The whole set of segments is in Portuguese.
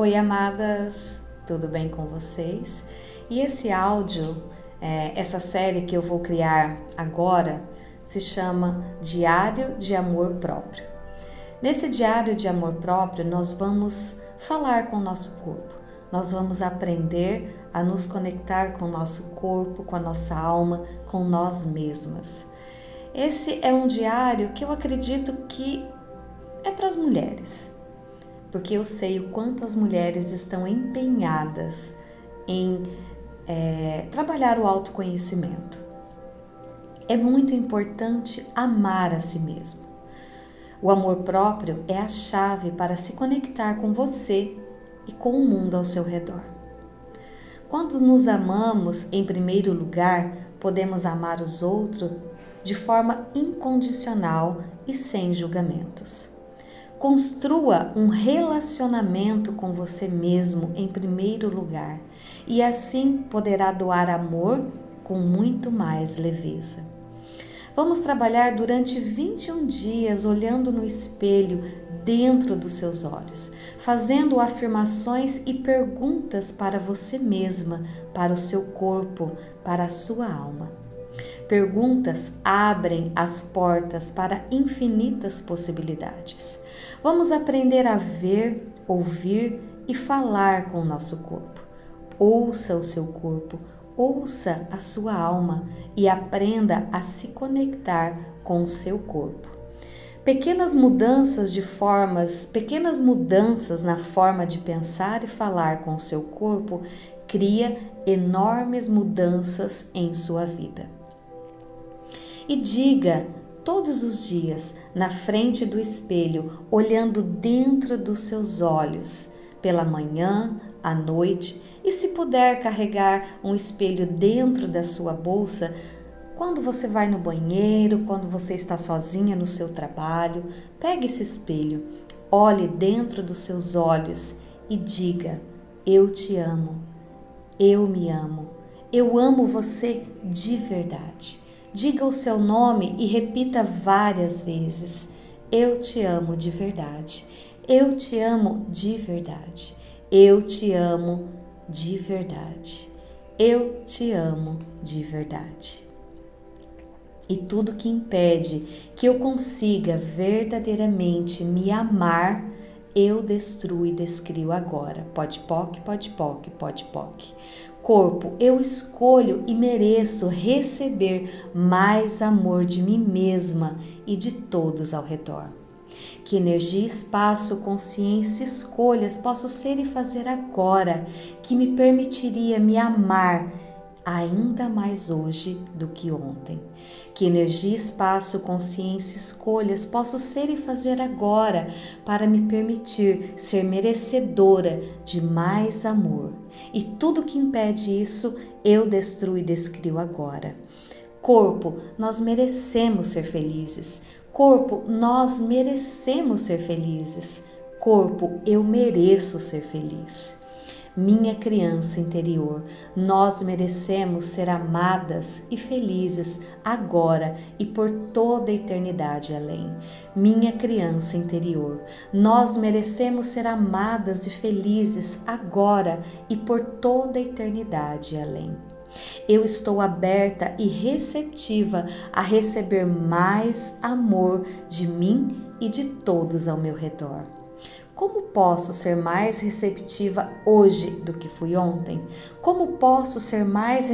Oi, amadas, tudo bem com vocês? E esse áudio, é, essa série que eu vou criar agora, se chama Diário de Amor Próprio. Nesse diário de amor próprio, nós vamos falar com o nosso corpo, nós vamos aprender a nos conectar com o nosso corpo, com a nossa alma, com nós mesmas. Esse é um diário que eu acredito que é para as mulheres porque eu sei o quanto as mulheres estão empenhadas em é, trabalhar o autoconhecimento. É muito importante amar a si mesmo. O amor próprio é a chave para se conectar com você e com o mundo ao seu redor. Quando nos amamos em primeiro lugar, podemos amar os outros de forma incondicional e sem julgamentos. Construa um relacionamento com você mesmo em primeiro lugar e assim poderá doar amor com muito mais leveza. Vamos trabalhar durante 21 dias olhando no espelho dentro dos seus olhos, fazendo afirmações e perguntas para você mesma, para o seu corpo, para a sua alma. Perguntas abrem as portas para infinitas possibilidades. Vamos aprender a ver, ouvir e falar com o nosso corpo. Ouça o seu corpo, ouça a sua alma e aprenda a se conectar com o seu corpo. Pequenas mudanças de formas, pequenas mudanças na forma de pensar e falar com o seu corpo cria enormes mudanças em sua vida. E diga todos os dias na frente do espelho, olhando dentro dos seus olhos, pela manhã, à noite, e se puder carregar um espelho dentro da sua bolsa, quando você vai no banheiro, quando você está sozinha no seu trabalho, pegue esse espelho, olhe dentro dos seus olhos e diga: Eu te amo, eu me amo, eu amo você de verdade. Diga o seu nome e repita várias vezes: Eu te amo de verdade. Eu te amo de verdade. Eu te amo de verdade. Eu te amo de verdade. E tudo que impede que eu consiga verdadeiramente me amar, eu destruo e descrio agora. Pode poc, pode poc, pode poc corpo, eu escolho e mereço receber mais amor de mim mesma e de todos ao redor. Que energia, espaço, consciência, escolhas posso ser e fazer agora que me permitiria me amar ainda mais hoje do que ontem. Que energia, espaço, consciência, escolhas posso ser e fazer agora para me permitir ser merecedora de mais amor. E tudo que impede isso, eu destruo e descrio agora. Corpo, nós merecemos ser felizes. Corpo, nós merecemos ser felizes. Corpo, eu mereço ser feliz minha criança interior. Nós merecemos ser amadas e felizes agora e por toda a eternidade além. Minha criança interior. Nós merecemos ser amadas e felizes agora e por toda a eternidade além. Eu estou aberta e receptiva a receber mais amor de mim e de todos ao meu redor. Como posso ser mais receptiva hoje do que fui ontem? Como posso ser mais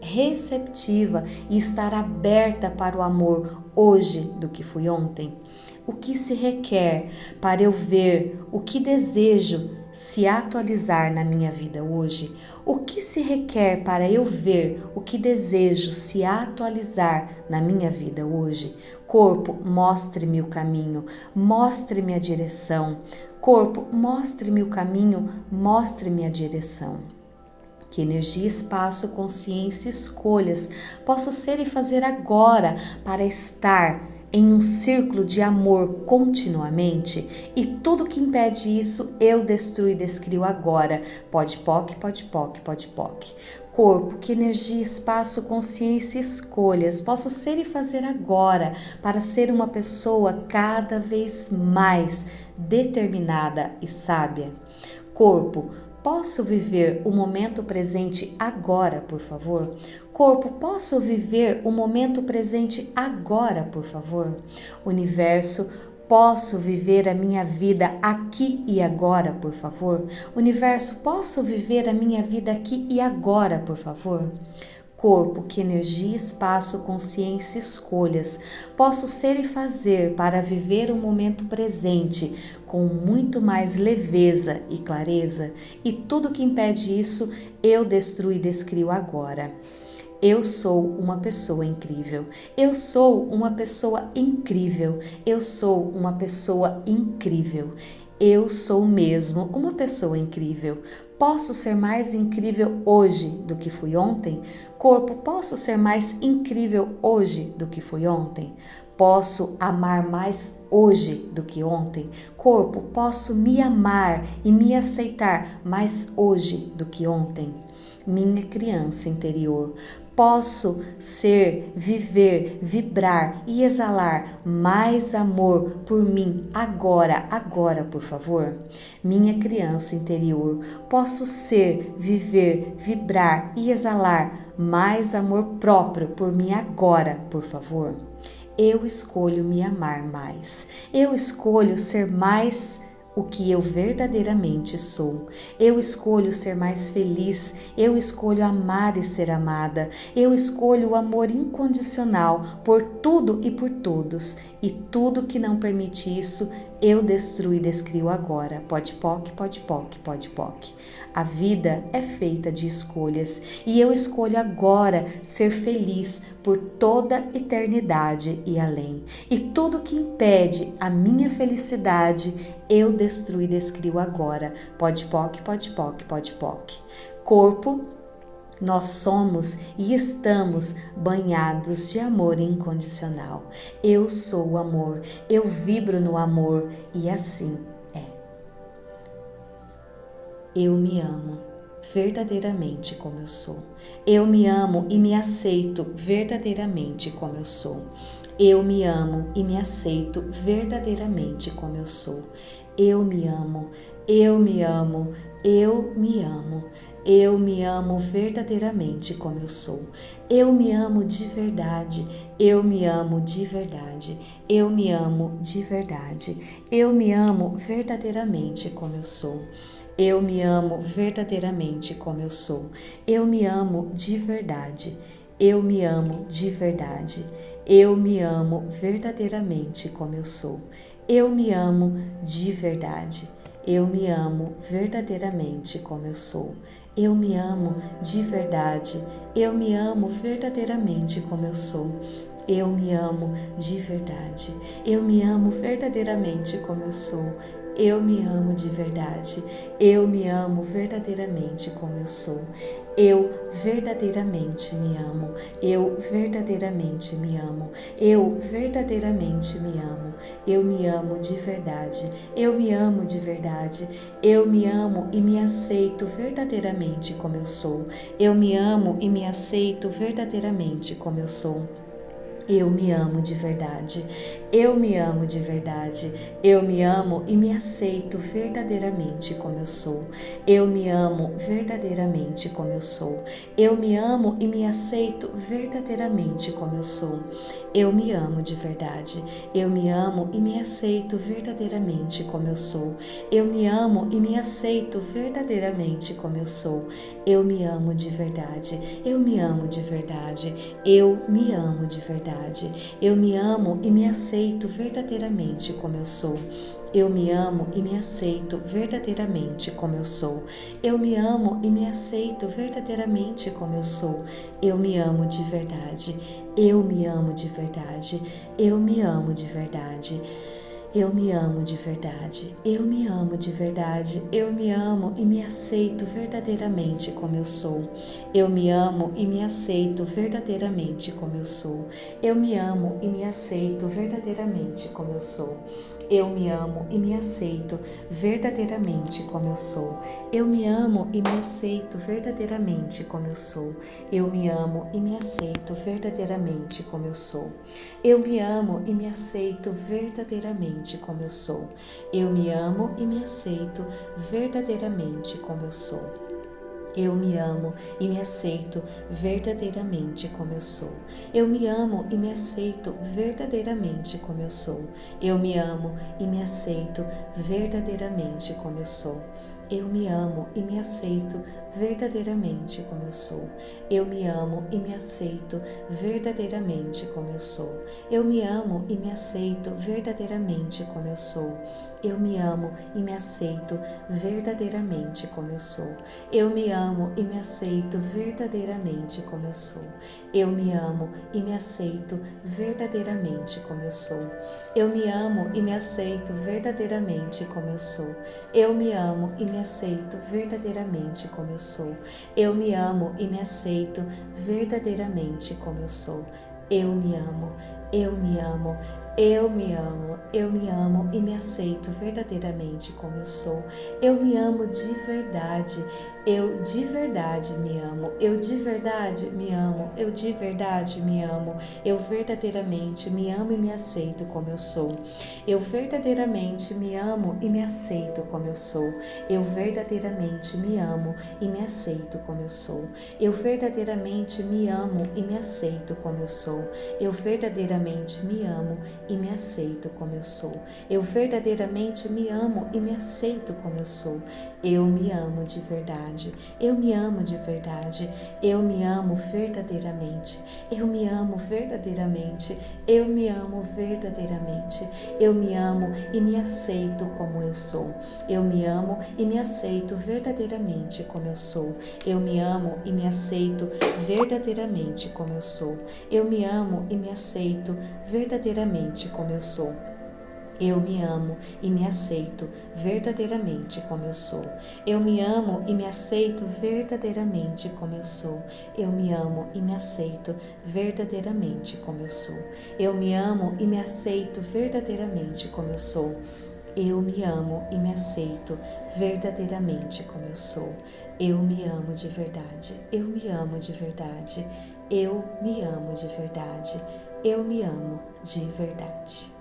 receptiva e estar aberta para o amor hoje do que fui ontem? O que se requer para eu ver o que desejo se atualizar na minha vida hoje? O que se requer para eu ver o que desejo se atualizar na minha vida hoje? Corpo, mostre-me o caminho, mostre-me a direção. Corpo, mostre-me o caminho, mostre-me a direção. Que energia, espaço, consciência, escolhas posso ser e fazer agora para estar em um círculo de amor continuamente e tudo que impede isso eu destruo e descrio agora. Pode poc, pode poc, pode poc. Corpo, que energia, espaço, consciência escolhas posso ser e fazer agora para ser uma pessoa cada vez mais determinada e sábia. Corpo, Posso viver o momento presente agora, por favor? Corpo, posso viver o momento presente agora, por favor? Universo, Posso viver a minha vida aqui e agora, por favor? Universo, posso viver a minha vida aqui e agora, por favor? Corpo, que energia, espaço, consciência, escolhas posso ser e fazer para viver o momento presente com muito mais leveza e clareza, e tudo que impede isso eu destruo e descrio agora. Eu sou uma pessoa incrível. Eu sou uma pessoa incrível. Eu sou uma pessoa incrível. Eu sou mesmo uma pessoa incrível. Posso ser mais incrível hoje do que fui ontem? Corpo, posso ser mais incrível hoje do que fui ontem? Posso amar mais hoje do que ontem? Corpo, posso me amar e me aceitar mais hoje do que ontem? Minha criança interior, posso ser, viver, vibrar e exalar mais amor por mim agora, agora, por favor? Minha criança interior, posso ser, viver, vibrar e exalar mais amor próprio por mim agora, por favor? Eu escolho me amar mais. Eu escolho ser mais o que eu verdadeiramente sou. Eu escolho ser mais feliz, eu escolho amar e ser amada, eu escolho o amor incondicional por tudo e por todos, e tudo que não permite isso, eu destruo e descrio agora. Pode poc, pode poc, pode poc. A vida é feita de escolhas e eu escolho agora ser feliz por toda eternidade e além. E tudo que impede a minha felicidade, eu destruo e descrio agora. Pode poc, pode poc, pode poc. Corpo, nós somos e estamos banhados de amor incondicional. Eu sou o amor, eu vibro no amor e assim eu me amo verdadeiramente como eu sou. Eu me amo e me aceito verdadeiramente como eu sou. Eu me amo e me aceito verdadeiramente como eu sou. Eu me amo, eu me amo, eu me amo. Eu me amo verdadeiramente como eu sou. Eu me amo de verdade. Eu me amo de verdade. Eu me amo de verdade. Eu me amo verdadeiramente como eu sou. Eu me amo verdadeiramente como eu sou. Eu me amo de verdade. Eu me amo de verdade. Eu me amo verdadeiramente como eu sou. Eu me amo de verdade. Eu me amo verdadeiramente como eu sou. Eu me amo de verdade. Eu me amo verdadeiramente como eu sou. Eu me amo de verdade. Eu me amo verdadeiramente como eu sou. Eu me amo de verdade. Eu me amo verdadeiramente como eu sou. Eu verdadeiramente me amo. Eu verdadeiramente me amo. Eu verdadeiramente me amo. Eu me amo de verdade. Eu me amo de verdade. Eu me amo e me aceito verdadeiramente como eu sou. Eu me amo e me aceito verdadeiramente como eu sou. Eu me amo de verdade. Eu me amo de verdade. Eu me amo e me aceito verdadeiramente como eu sou. Eu me amo verdadeiramente como eu sou. Eu me amo e me aceito verdadeiramente como eu sou. Eu me amo de verdade. Eu me amo e me aceito verdadeiramente como eu sou. Eu me amo e me aceito verdadeiramente como eu sou. Eu me amo de verdade. Eu me amo de verdade. Eu me amo de verdade. Eu me amo e me aceito verdadeiramente como eu sou. Eu me amo e me aceito verdadeiramente como eu sou. Eu me amo e me aceito verdadeiramente como eu sou. Eu me amo de verdade. Eu me amo de verdade. Eu me amo de verdade. Eu me amo de verdade, eu me amo de verdade, eu me amo e me aceito verdadeiramente como eu sou. Eu me amo e me aceito verdadeiramente como eu sou. Eu me amo e me aceito verdadeiramente como eu sou. Eu me amo e me aceito verdadeiramente como eu sou. Eu me amo e me aceito verdadeiramente como eu sou. Eu me amo e me aceito verdadeiramente como eu sou. Eu me amo e me aceito verdadeiramente como eu sou. Eu me amo e me aceito verdadeiramente como eu sou. Eu me amo e me aceito verdadeiramente como eu sou. Eu me amo e me aceito verdadeiramente como eu sou. Eu me amo e me aceito verdadeiramente como eu sou. Eu me amo e me aceito verdadeiramente como eu sou. Eu me amo e me aceito verdadeiramente como eu sou. Eu me amo e me aceito verdadeiramente como eu sou. Eu me amo e me aceito verdadeiramente como eu sou. Eu me amo e me aceito verdadeiramente como eu sou. Eu me amo e me aceito verdadeiramente como eu sou. Eu me amo e me aceito verdadeiramente como eu sou. Eu me amo e me aceito verdadeiramente como eu sou. Eu me amo e me aceito verdadeiramente como eu sou. Eu me amo, eu me amo, eu me amo, eu me amo e me aceito verdadeiramente como eu sou. Eu me amo de verdade. Eu de verdade me amo. Eu de verdade me amo. Eu de verdade me amo. Eu verdadeiramente me amo e me aceito como eu sou. Eu verdadeiramente me amo e me aceito como eu sou. Eu verdadeiramente me amo e me aceito como eu sou. Eu verdadeiramente me amo e me aceito como eu sou. Eu verdadeiramente me amo e me aceito como eu sou. Eu verdadeiramente me amo e me aceito como eu sou. Eu me amo de verdade. Eu me amo de verdade. Eu me amo verdadeiramente. Eu me amo verdadeiramente. Eu me amo verdadeiramente. Eu me amo e me aceito como eu sou. Eu me amo e me aceito verdadeiramente como eu sou. Eu me amo e me aceito verdadeiramente como eu sou. Eu me amo e me aceito verdadeiramente como eu sou. Eu me amo e me aceito verdadeiramente como eu sou. Eu me amo e me aceito verdadeiramente como eu sou. Eu me amo e me aceito verdadeiramente como eu sou. Eu me amo e me aceito verdadeiramente como eu sou. Eu me amo e me aceito verdadeiramente como eu sou. Eu me amo de verdade. Eu me amo de verdade. Eu me amo de verdade. Eu me amo de verdade.